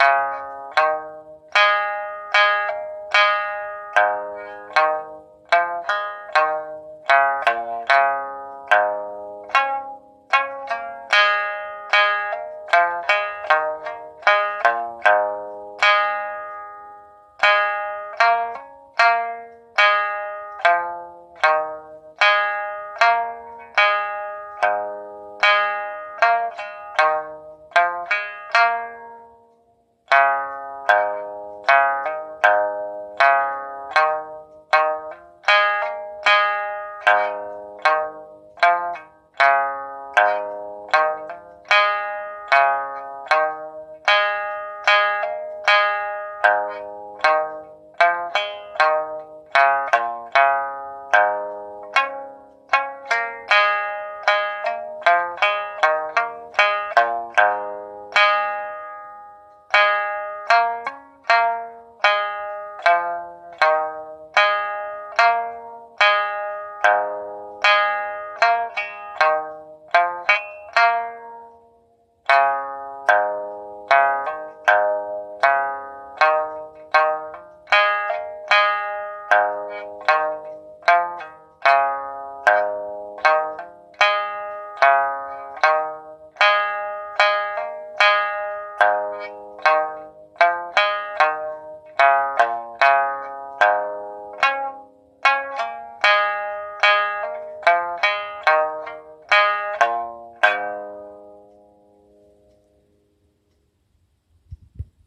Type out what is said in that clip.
you.